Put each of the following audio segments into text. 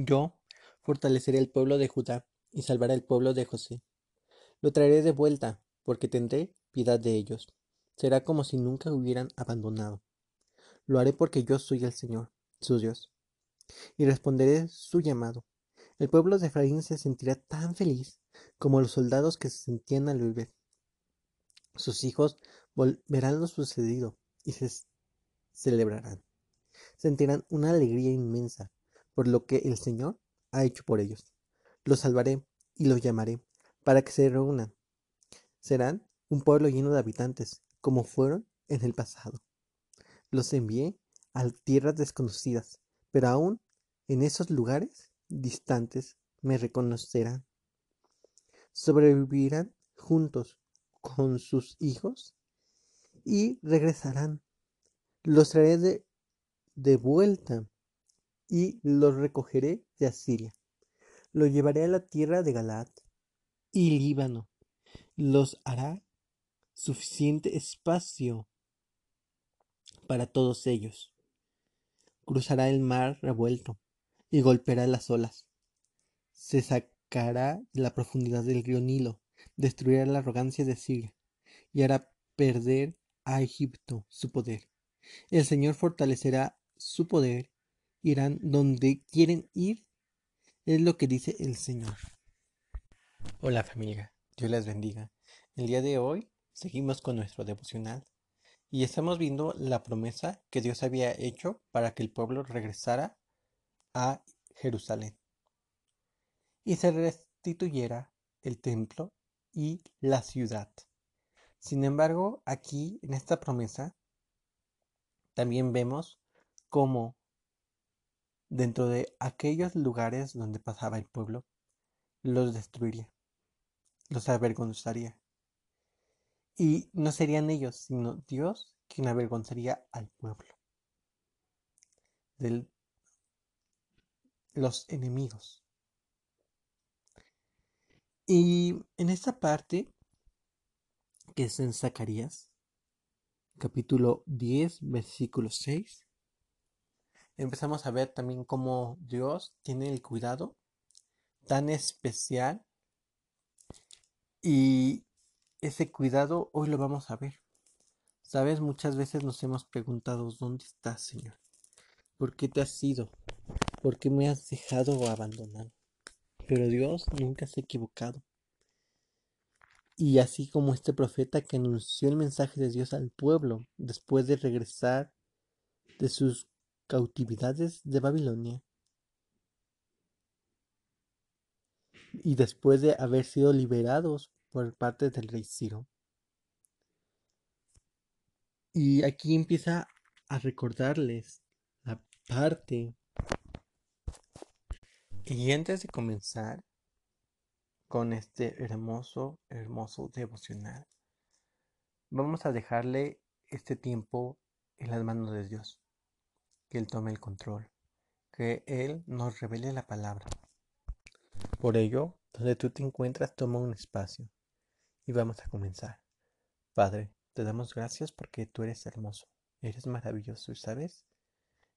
Yo fortaleceré el pueblo de Judá y salvaré el pueblo de José. Lo traeré de vuelta, porque tendré piedad de ellos. Será como si nunca hubieran abandonado. Lo haré porque yo soy el Señor, su Dios. Y responderé su llamado. El pueblo de Efraín se sentirá tan feliz como los soldados que se sentían al beber. Sus hijos verán lo sucedido y se celebrarán. Sentirán una alegría inmensa por lo que el Señor ha hecho por ellos. Los salvaré y los llamaré para que se reúnan. Serán un pueblo lleno de habitantes, como fueron en el pasado. Los envié a tierras desconocidas, pero aún en esos lugares distantes me reconocerán. Sobrevivirán juntos con sus hijos y regresarán. Los traeré de, de vuelta y los recogeré de Asiria. Los llevaré a la tierra de Galaad y Líbano. Los hará suficiente espacio para todos ellos. Cruzará el mar revuelto y golpeará las olas. Se sacará de la profundidad del río Nilo, destruirá la arrogancia de Siria y hará perder a Egipto su poder. El Señor fortalecerá su poder irán donde quieren ir, es lo que dice el Señor. Hola familia, Dios les bendiga. El día de hoy seguimos con nuestro devocional y estamos viendo la promesa que Dios había hecho para que el pueblo regresara a Jerusalén y se restituyera el templo y la ciudad. Sin embargo, aquí en esta promesa también vemos cómo dentro de aquellos lugares donde pasaba el pueblo, los destruiría, los avergonzaría. Y no serían ellos, sino Dios quien avergonzaría al pueblo, los enemigos. Y en esta parte, que es en Zacarías, capítulo 10, versículo 6, empezamos a ver también cómo Dios tiene el cuidado tan especial y ese cuidado hoy lo vamos a ver. Sabes, muchas veces nos hemos preguntado, ¿dónde estás, Señor? ¿Por qué te has ido? ¿Por qué me has dejado o abandonado? Pero Dios nunca se ha equivocado. Y así como este profeta que anunció el mensaje de Dios al pueblo después de regresar de sus cautividades de Babilonia. Y después de haber sido liberados por parte del rey Ciro. Y aquí empieza a recordarles la parte. Y antes de comenzar con este hermoso, hermoso devocional, vamos a dejarle este tiempo en las manos de Dios que Él tome el control, que Él nos revele la palabra. Por ello, donde tú te encuentras, toma un espacio y vamos a comenzar. Padre, te damos gracias porque tú eres hermoso, eres maravilloso sabes,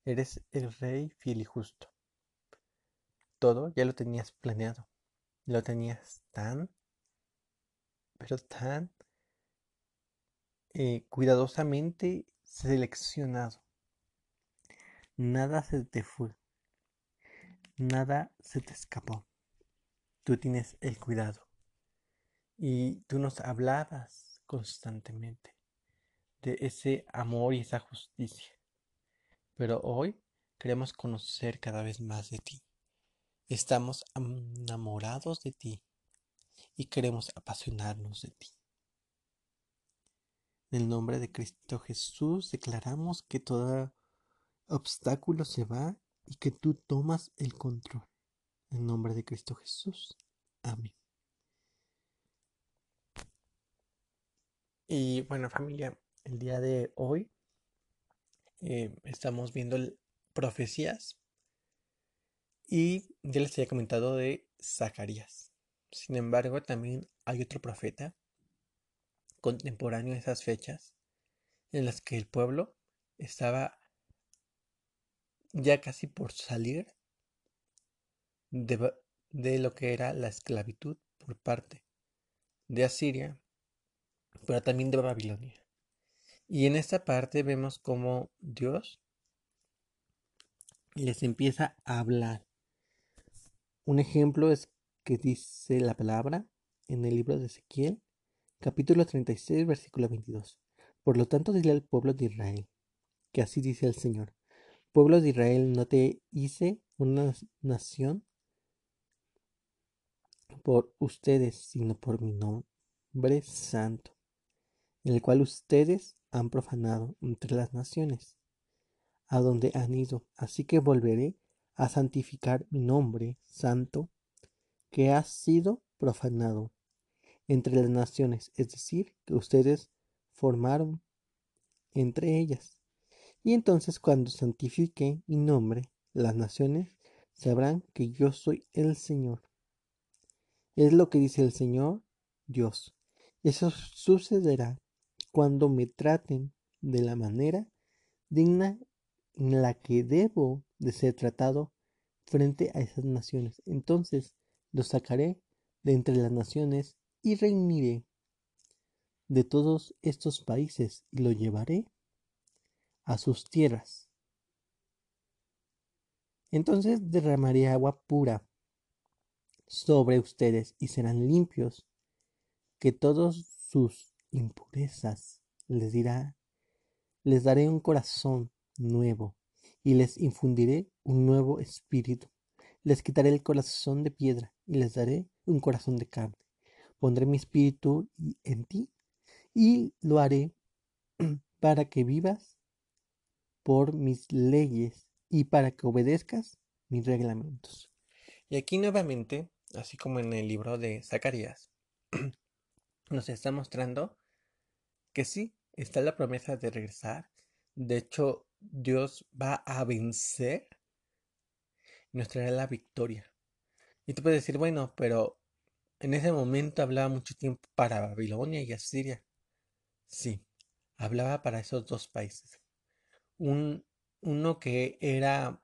eres el Rey fiel y justo. Todo ya lo tenías planeado, lo tenías tan, pero tan eh, cuidadosamente seleccionado Nada se te fue. Nada se te escapó. Tú tienes el cuidado. Y tú nos hablabas constantemente de ese amor y esa justicia. Pero hoy queremos conocer cada vez más de ti. Estamos enamorados de ti y queremos apasionarnos de ti. En el nombre de Cristo Jesús declaramos que toda obstáculo se va y que tú tomas el control. En nombre de Cristo Jesús. Amén. Y bueno familia, el día de hoy eh, estamos viendo profecías y ya les había comentado de Zacarías. Sin embargo, también hay otro profeta contemporáneo a esas fechas en las que el pueblo estaba ya casi por salir de, lo que era la esclavitud por parte de Asiria, pero también de Babilonia. Y en esta parte vemos cómo Dios les empieza a hablar. Un ejemplo es que dice la palabra en el libro de Ezequiel, capítulo 36, versículo 22. Por lo tanto, dile al pueblo de Israel, que así dice el Señor, pueblo de Israel, no te hice una nación por ustedes, sino por mi nombre santo, el cual ustedes han profanado entre las naciones, a donde han ido. Así que volveré a santificar mi nombre santo, que ha sido profanado entre las naciones, es decir, que ustedes formaron entre ellas. Y entonces cuando santifique mi nombre, las naciones sabrán que yo soy el Señor. Es lo que dice el Señor Dios. Eso sucederá cuando me traten de la manera digna en la que debo de ser tratado frente a esas naciones. Entonces los sacaré de entre las naciones y reuniré de todos estos países y lo llevaré a sus tierras. Entonces derramaré agua pura sobre ustedes y serán limpios, que todos sus impurezas les dirá, les daré un corazón nuevo y les infundiré un nuevo espíritu. Les quitaré el corazón de piedra y les daré un corazón de carne. Pondré mi espíritu en ti y lo haré para que vivas por mis leyes y para que obedezcas mis reglamentos. Y aquí nuevamente, así como en el libro de Zacarías, nos está mostrando que sí, está la promesa de regresar. De hecho, Dios va a vencer y nos traerá la victoria. Y tú puedes decir, bueno, pero en ese momento hablaba mucho tiempo para Babilonia y Asiria. Sí, hablaba para esos dos países. Un, uno que era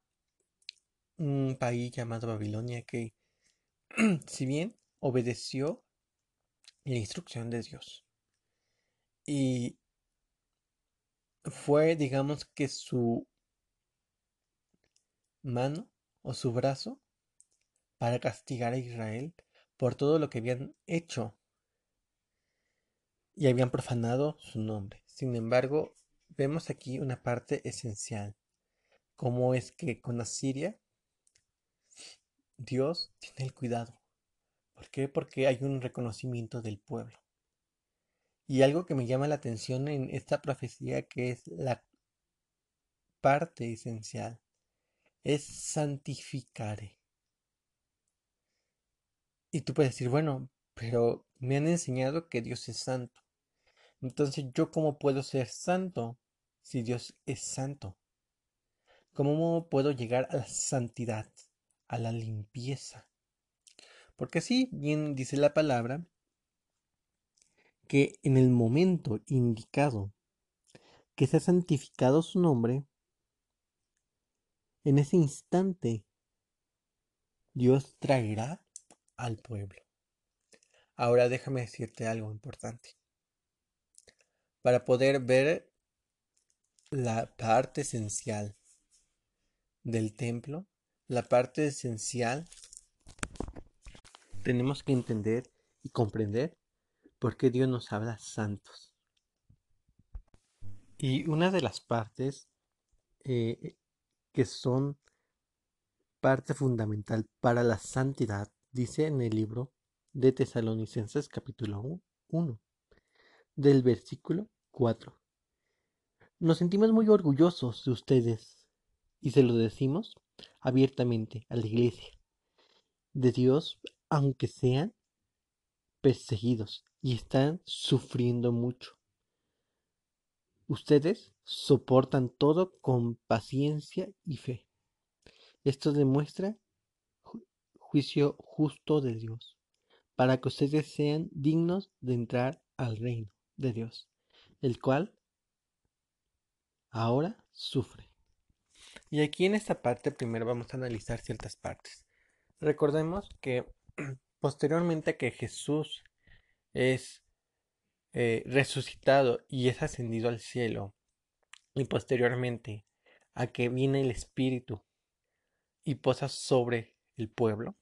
un país llamado Babilonia que, si bien obedeció la instrucción de Dios, y fue, digamos que su mano o su brazo para castigar a Israel por todo lo que habían hecho y habían profanado su nombre. Sin embargo, vemos aquí una parte esencial, como es que con Asiria Dios tiene el cuidado. ¿Por qué? Porque hay un reconocimiento del pueblo. Y algo que me llama la atención en esta profecía que es la parte esencial es santificare. Y tú puedes decir, bueno, pero me han enseñado que Dios es santo. Entonces, ¿yo cómo puedo ser santo si Dios es santo? ¿Cómo puedo llegar a la santidad, a la limpieza? Porque sí, bien dice la palabra, que en el momento indicado que se ha santificado su nombre, en ese instante Dios traerá al pueblo. Ahora déjame decirte algo importante. Para poder ver la parte esencial del templo, la parte esencial, tenemos que entender y comprender ¿Por qué Dios nos habla santos? Y una de las partes eh, que son parte fundamental para la santidad, dice en el libro de Tesalonicenses capítulo 1, del versículo 4. Nos sentimos muy orgullosos de ustedes y se lo decimos abiertamente a la iglesia de Dios, aunque sean perseguidos y están sufriendo mucho. Ustedes soportan todo con paciencia y fe. Esto demuestra juicio justo de Dios, para que ustedes sean dignos de entrar al reino de Dios, el cual ahora sufre. Y aquí en esta parte primero vamos a analizar ciertas partes. recordemos que posteriormente a que Jesús es eh, resucitado y es ascendido al cielo, y posteriormente a que viene el Espíritu y posa sobre el pueblo,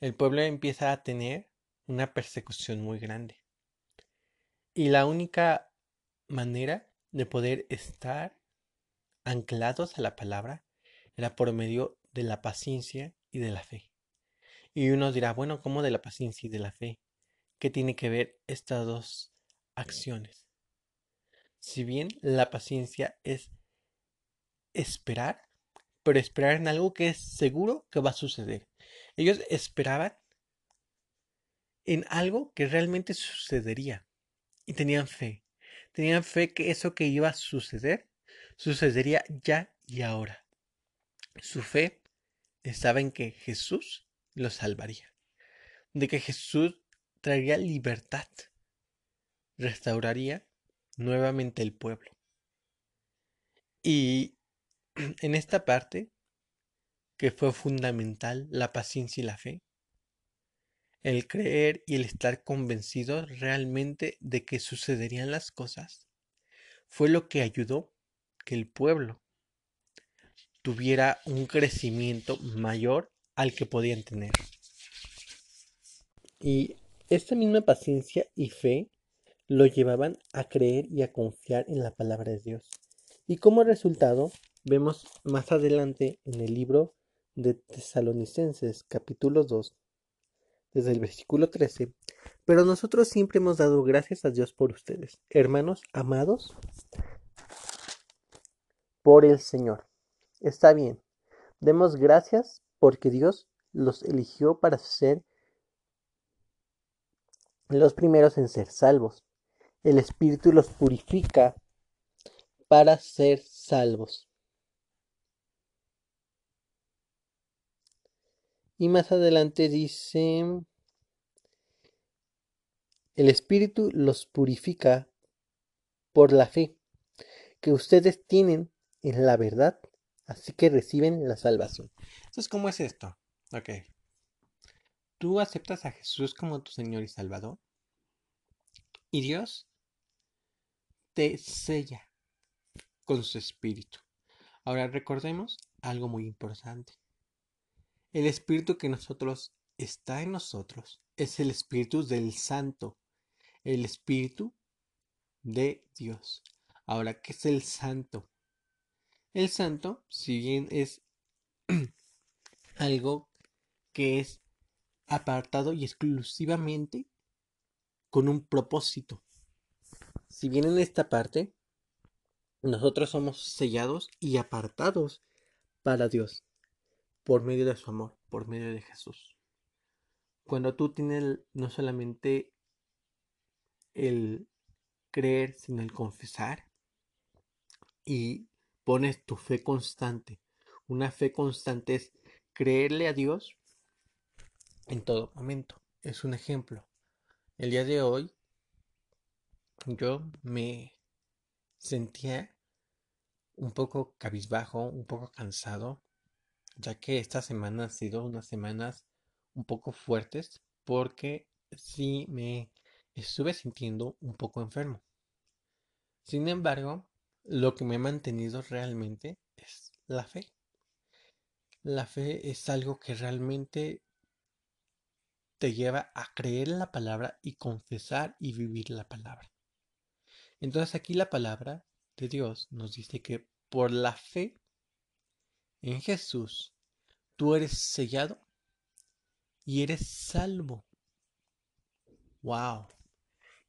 el pueblo empieza a tener una persecución muy grande. Y la única manera de poder estar anclados a la palabra era por medio de la paciencia y de la fe. Y uno dirá, bueno, ¿cómo de la paciencia y de la fe? ¿Qué tiene que ver estas dos acciones? Si bien la paciencia es esperar, pero esperar en algo que es seguro que va a suceder. Ellos esperaban en algo que realmente sucedería y tenían fe. Tenían fe que eso que iba a suceder sucedería ya y ahora. Su fe estaba en que Jesús los salvaría, de que Jesús traería libertad, restauraría nuevamente el pueblo. Y en esta parte, que fue fundamental la paciencia y la fe, el creer y el estar convencido realmente de que sucederían las cosas, fue lo que ayudó que el pueblo tuviera un crecimiento mayor al que podían tener. Y esta misma paciencia y fe lo llevaban a creer y a confiar en la palabra de Dios. Y como resultado, vemos más adelante en el libro de Tesalonicenses capítulo 2, desde el versículo 13, pero nosotros siempre hemos dado gracias a Dios por ustedes, hermanos amados, por el Señor. Está bien, demos gracias porque Dios los eligió para ser los primeros en ser salvos. El Espíritu los purifica para ser salvos. Y más adelante dice, el Espíritu los purifica por la fe que ustedes tienen en la verdad, así que reciben la salvación. Entonces, ¿cómo es esto? Ok. Tú aceptas a Jesús como tu Señor y Salvador. Y Dios te sella con su espíritu. Ahora recordemos algo muy importante. El espíritu que nosotros está en nosotros es el espíritu del santo, el espíritu de Dios. Ahora, ¿qué es el santo? El santo, si bien es algo que es apartado y exclusivamente con un propósito. Si bien en esta parte nosotros somos sellados y apartados para Dios por medio de su amor, por medio de Jesús. Cuando tú tienes no solamente el creer, sino el confesar y pones tu fe constante. Una fe constante es creerle a Dios en todo momento. Es un ejemplo. El día de hoy yo me sentía un poco cabizbajo, un poco cansado ya que esta semana han sido unas semanas un poco fuertes porque sí me estuve sintiendo un poco enfermo. Sin embargo, lo que me ha mantenido realmente es la fe. La fe es algo que realmente te lleva a creer en la palabra y confesar y vivir la palabra. Entonces aquí la palabra de Dios nos dice que por la fe en Jesús, tú eres sellado y eres salvo. Wow.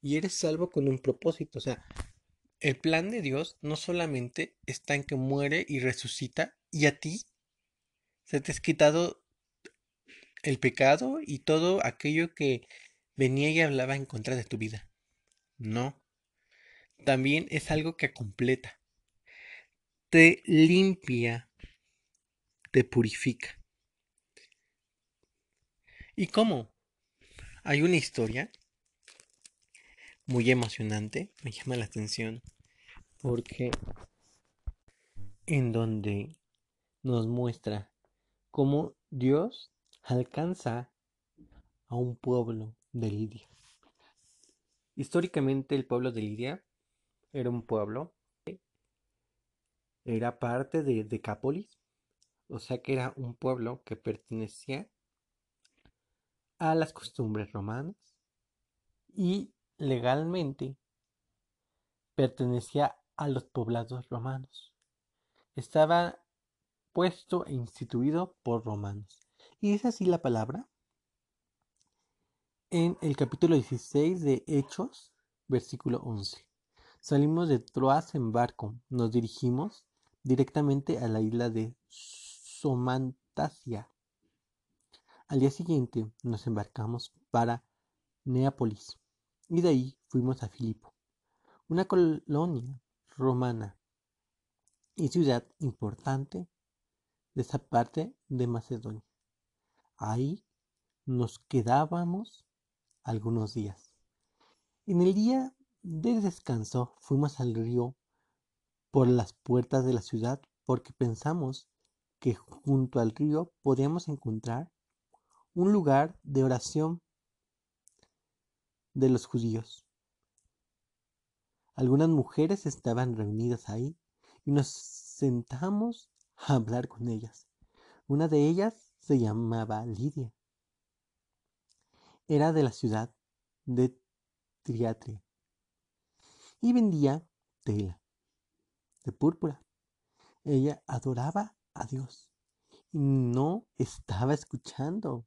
Y eres salvo con un propósito. O sea, el plan de Dios no solamente está en que muere y resucita y a ti se te has quitado el pecado y todo aquello que venía y hablaba en contra de tu vida. No. También es algo que completa. Te limpia te purifica. ¿Y cómo? Hay una historia muy emocionante, me llama la atención, porque en donde nos muestra cómo Dios alcanza a un pueblo de Lidia. Históricamente el pueblo de Lidia era un pueblo era parte de Decápolis, o sea que era un pueblo que pertenecía a las costumbres romanas y legalmente pertenecía a los poblados romanos. Estaba puesto e instituido por romanos. Y es así la palabra en el capítulo 16 de Hechos, versículo 11. Salimos de Troas en barco, nos dirigimos directamente a la isla de Somantasia. Al día siguiente nos embarcamos para Neápolis y de ahí fuimos a Filipo, una colonia romana y ciudad importante de esa parte de Macedonia. Ahí nos quedábamos algunos días. En el día de descanso fuimos al río por las puertas de la ciudad porque pensamos que junto al río podíamos encontrar un lugar de oración de los judíos. Algunas mujeres estaban reunidas ahí y nos sentamos a hablar con ellas. Una de ellas se llamaba Lidia. Era de la ciudad de Triatria y vendía tela de púrpura. Ella adoraba a Dios y no estaba escuchando.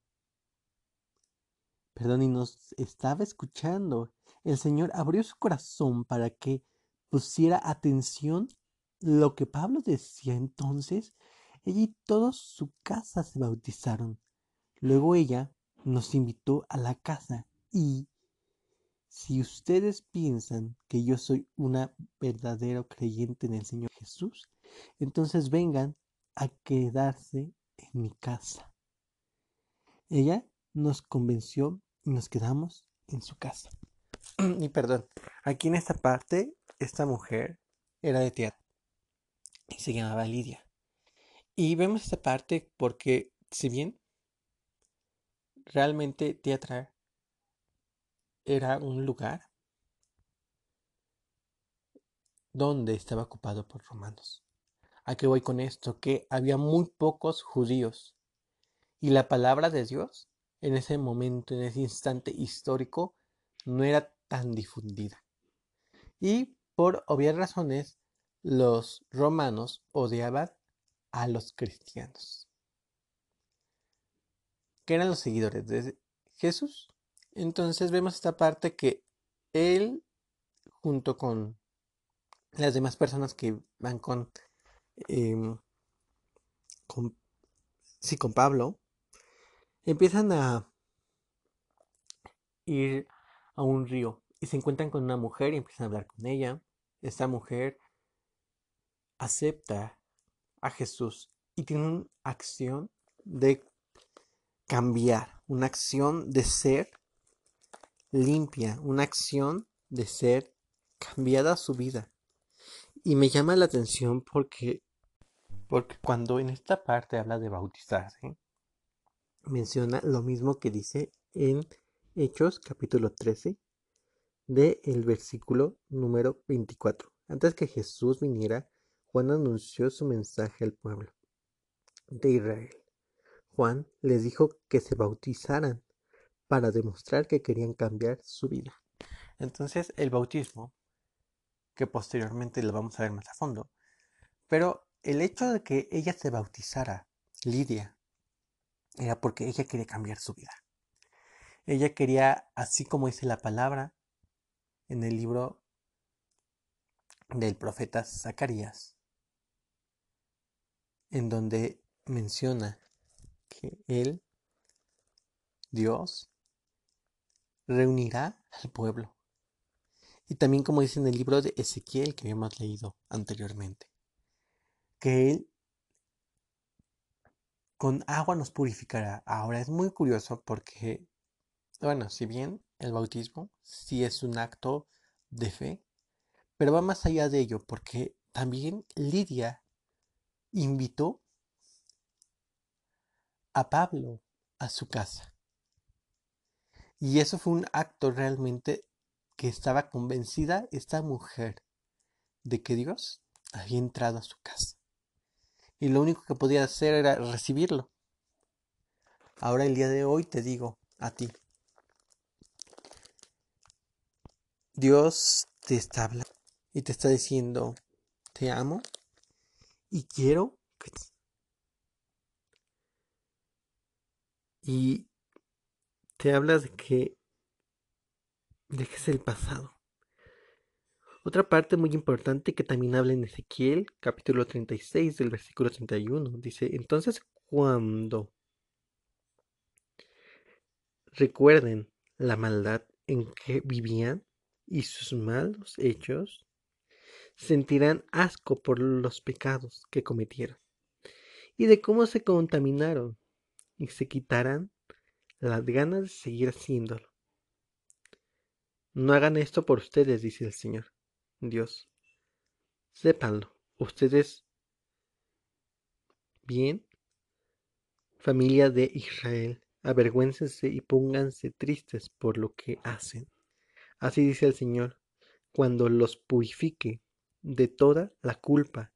Perdón, y nos estaba escuchando. El Señor abrió su corazón para que pusiera atención lo que Pablo decía entonces, ella y toda su casa se bautizaron. Luego ella nos invitó a la casa y si ustedes piensan que yo soy una verdadero creyente en el Señor Jesús, entonces vengan a quedarse en mi casa. Ella nos convenció y nos quedamos en su casa. y perdón, aquí en esta parte, esta mujer era de teatro y se llamaba Lidia. Y vemos esta parte porque, si bien realmente Teatra era un lugar donde estaba ocupado por romanos. ¿A qué voy con esto? Que había muy pocos judíos y la palabra de Dios en ese momento, en ese instante histórico, no era tan difundida. Y por obvias razones, los romanos odiaban a los cristianos, que eran los seguidores de Jesús. Entonces vemos esta parte que él, junto con las demás personas que van con, em, con, sí, con Pablo, empiezan a ir a un río y se encuentran con una mujer y empiezan a hablar con ella. Esta mujer acepta a Jesús y tiene una acción de cambiar, una acción de ser limpia, una acción de ser cambiada su vida. Y me llama la atención porque, porque cuando en esta parte habla de bautizarse, menciona lo mismo que dice en Hechos capítulo 13 de el versículo número 24. Antes que Jesús viniera, Juan anunció su mensaje al pueblo de Israel. Juan les dijo que se bautizaran para demostrar que querían cambiar su vida. Entonces el bautismo, que posteriormente lo vamos a ver más a fondo, pero el hecho de que ella se bautizara, Lidia, era porque ella quería cambiar su vida. Ella quería, así como dice la palabra en el libro del profeta Zacarías, en donde menciona que Él, Dios, reunirá al pueblo. Y también como dice en el libro de Ezequiel que habíamos leído anteriormente, que Él con agua nos purificará. Ahora es muy curioso porque, bueno, si bien el bautismo sí es un acto de fe, pero va más allá de ello porque también Lidia invitó a Pablo a su casa. Y eso fue un acto realmente que estaba convencida esta mujer de que Dios había entrado a su casa. Y lo único que podía hacer era recibirlo. Ahora el día de hoy te digo a ti, Dios te está hablando y te está diciendo, te amo y quiero. Y te habla de que dejes el pasado. Otra parte muy importante que también habla en Ezequiel, capítulo 36 del versículo 31, dice, entonces cuando recuerden la maldad en que vivían y sus malos hechos, sentirán asco por los pecados que cometieron y de cómo se contaminaron y se quitarán las ganas de seguir haciéndolo. No hagan esto por ustedes, dice el Señor Dios. Sépanlo, ustedes bien, familia de Israel, avergüéncense y pónganse tristes por lo que hacen. Así dice el Señor, cuando los purifique de toda la culpa,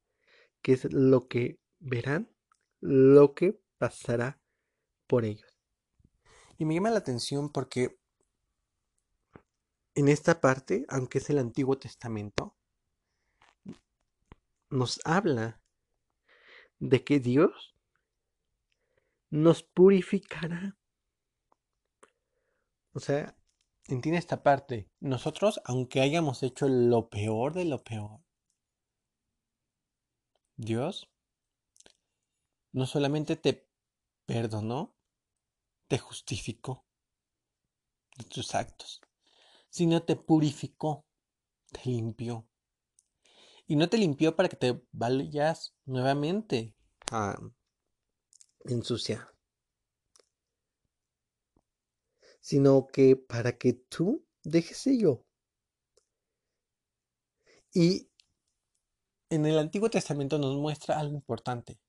que es lo que verán, lo que pasará por ellos. Y me llama la atención porque en esta parte, aunque es el Antiguo Testamento, nos habla de que Dios nos purificará. O sea, entiende esta parte. Nosotros, aunque hayamos hecho lo peor de lo peor, Dios no solamente te perdonó, te justificó de tus actos, sino te purificó, te limpió. Y no te limpió para que te vayas nuevamente a ensuciar, sino que para que tú dejes ello. Y en el Antiguo Testamento nos muestra algo importante.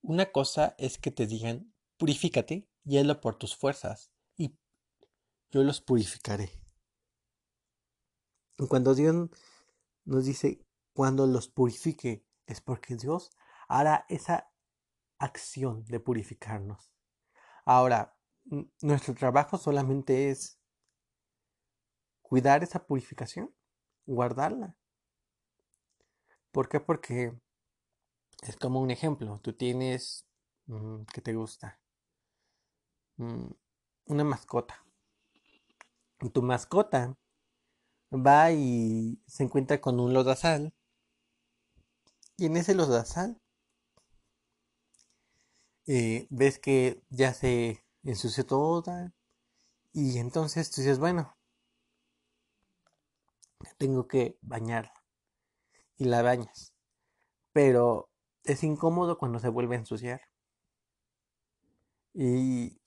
Una cosa es que te digan, purifícate y hazlo por tus fuerzas, y yo los purificaré. Cuando Dios nos dice, cuando los purifique, es porque Dios hará esa acción de purificarnos. Ahora, nuestro trabajo solamente es cuidar esa purificación, guardarla. ¿Por qué? Porque es como un ejemplo. Tú tienes, mm, ¿qué te gusta? Mm, una mascota. Tu mascota va y se encuentra con un lodazal. Y en ese lodazal eh, ves que ya se ensució toda. Y entonces tú dices, bueno, tengo que bañarla. Y la bañas. Pero es incómodo cuando se vuelve a ensuciar. Y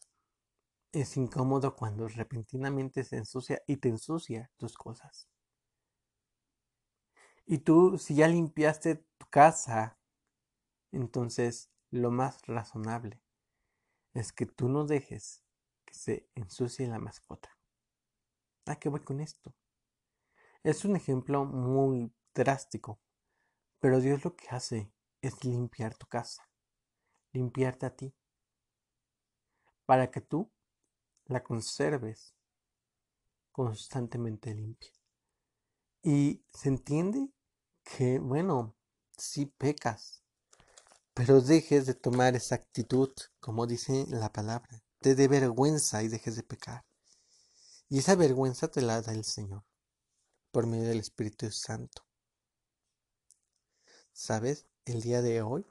es incómodo cuando repentinamente se ensucia y te ensucia tus cosas. Y tú, si ya limpiaste tu casa, entonces lo más razonable es que tú no dejes que se ensucie la mascota. ¿A qué voy con esto? Es un ejemplo muy drástico, pero Dios lo que hace es limpiar tu casa, limpiarte a ti, para que tú la conserves constantemente limpia. Y se entiende que, bueno, si pecas, pero dejes de tomar esa actitud, como dice la palabra, te dé vergüenza y dejes de pecar. Y esa vergüenza te la da el Señor por medio del Espíritu Santo. ¿Sabes? El día de hoy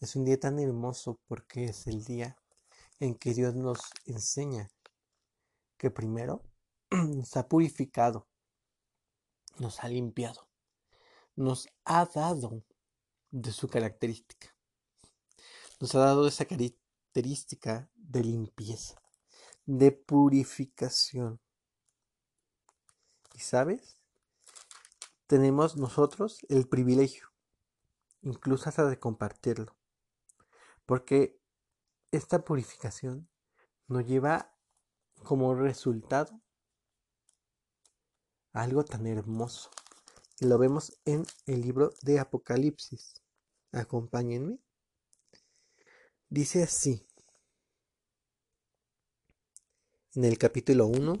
es un día tan hermoso porque es el día en que Dios nos enseña que primero nos ha purificado, nos ha limpiado, nos ha dado de su característica, nos ha dado esa característica de limpieza, de purificación. ¿Y sabes? Tenemos nosotros el privilegio, incluso hasta de compartirlo, porque esta purificación nos lleva como resultado algo tan hermoso. Y lo vemos en el libro de Apocalipsis. Acompáñenme. Dice así. En el capítulo 1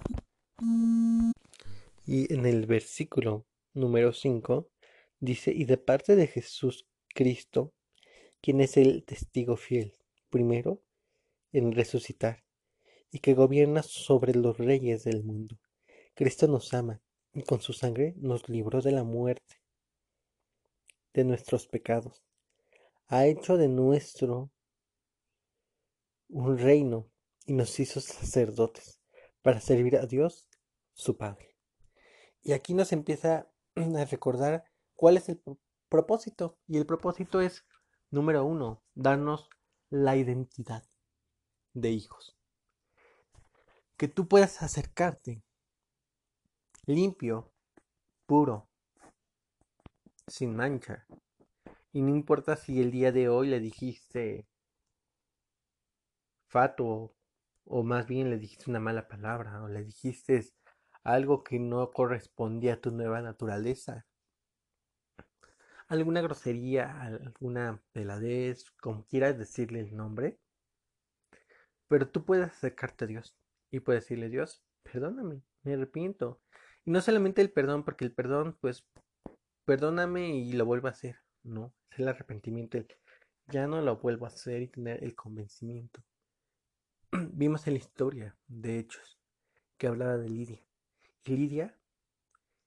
y en el versículo número 5 dice, y de parte de Jesús Cristo, quien es el testigo fiel, primero en resucitar, y que gobierna sobre los reyes del mundo. Cristo nos ama y con su sangre nos libró de la muerte, de nuestros pecados. Ha hecho de nuestro un reino y nos hizo sacerdotes para servir a Dios, su Padre. Y aquí nos empieza a recordar cuál es el propósito. Y el propósito es, número uno, darnos la identidad de hijos. Que tú puedas acercarte limpio, puro, sin mancha. Y no importa si el día de hoy le dijiste fato o más bien le dijiste una mala palabra o le dijiste algo que no correspondía a tu nueva naturaleza. Alguna grosería, alguna peladez, como quieras decirle el nombre. Pero tú puedes acercarte a Dios y puedes decirle, Dios, perdóname, me arrepiento. Y no solamente el perdón, porque el perdón, pues, perdóname y lo vuelvo a hacer. No, es el arrepentimiento, el ya no lo vuelvo a hacer y tener el convencimiento. Vimos en la historia, de hechos, que hablaba de Lidia. Y Lidia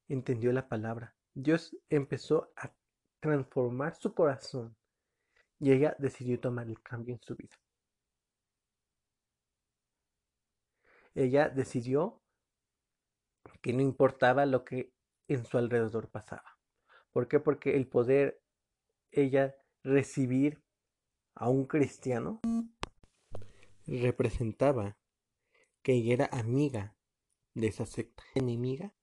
entendió la palabra. Dios empezó a transformar su corazón y ella decidió tomar el cambio en su vida. Ella decidió que no importaba lo que en su alrededor pasaba. ¿Por qué? Porque el poder ella recibir a un cristiano representaba que ella era amiga de esa secta, enemiga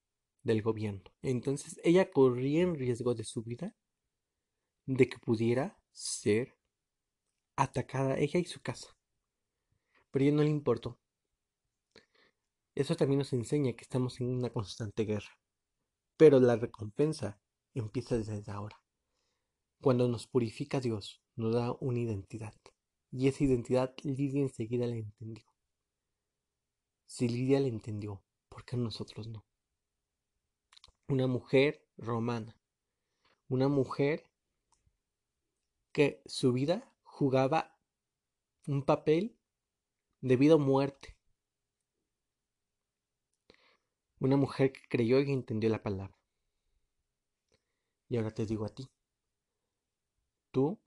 del gobierno. Entonces ella corría en riesgo de su vida de que pudiera ser atacada ella y su casa. Pero ella no le importó. Eso también nos enseña que estamos en una constante guerra. Pero la recompensa empieza desde ahora. Cuando nos purifica Dios, nos da una identidad. Y esa identidad Lidia enseguida la entendió. Si Lidia la entendió, ¿por qué nosotros no? Una mujer romana. Una mujer que su vida jugaba un papel de vida o muerte Una mujer que creyó y entendió la palabra. Y ahora te digo a ti, tú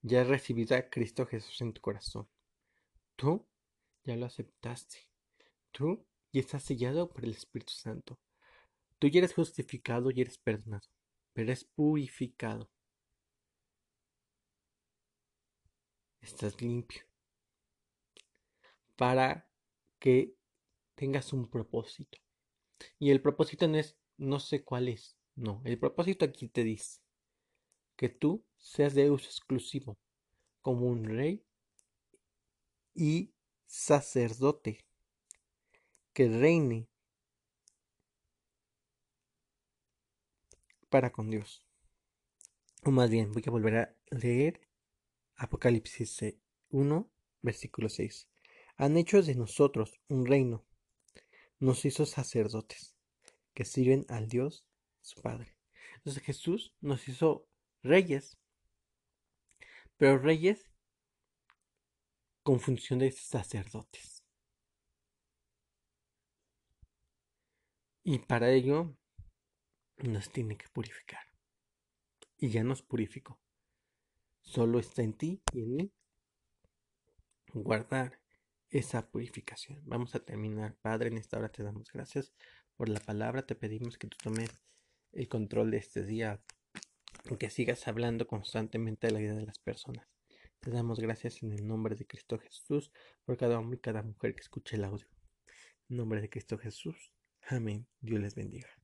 ya has recibido a Cristo Jesús en tu corazón. Tú ya lo aceptaste. Tú ya estás sellado por el Espíritu Santo. Tú ya eres justificado y eres perdonado, pero eres purificado. Estás limpio. Para que tengas un propósito. Y el propósito no es, no sé cuál es, no, el propósito aquí te dice que tú seas de uso exclusivo, como un rey y sacerdote, que reine para con Dios. O más bien, voy a volver a leer Apocalipsis 1, versículo 6. Han hecho de nosotros un reino nos hizo sacerdotes que sirven al Dios su Padre. Entonces Jesús nos hizo reyes, pero reyes con función de sacerdotes. Y para ello nos tiene que purificar. Y ya nos purificó. Solo está en ti y en mí guardar esa purificación. Vamos a terminar, Padre, en esta hora te damos gracias por la palabra, te pedimos que tú tomes el control de este día, que sigas hablando constantemente de la vida de las personas. Te damos gracias en el nombre de Cristo Jesús por cada hombre y cada mujer que escuche el audio. En nombre de Cristo Jesús. Amén. Dios les bendiga.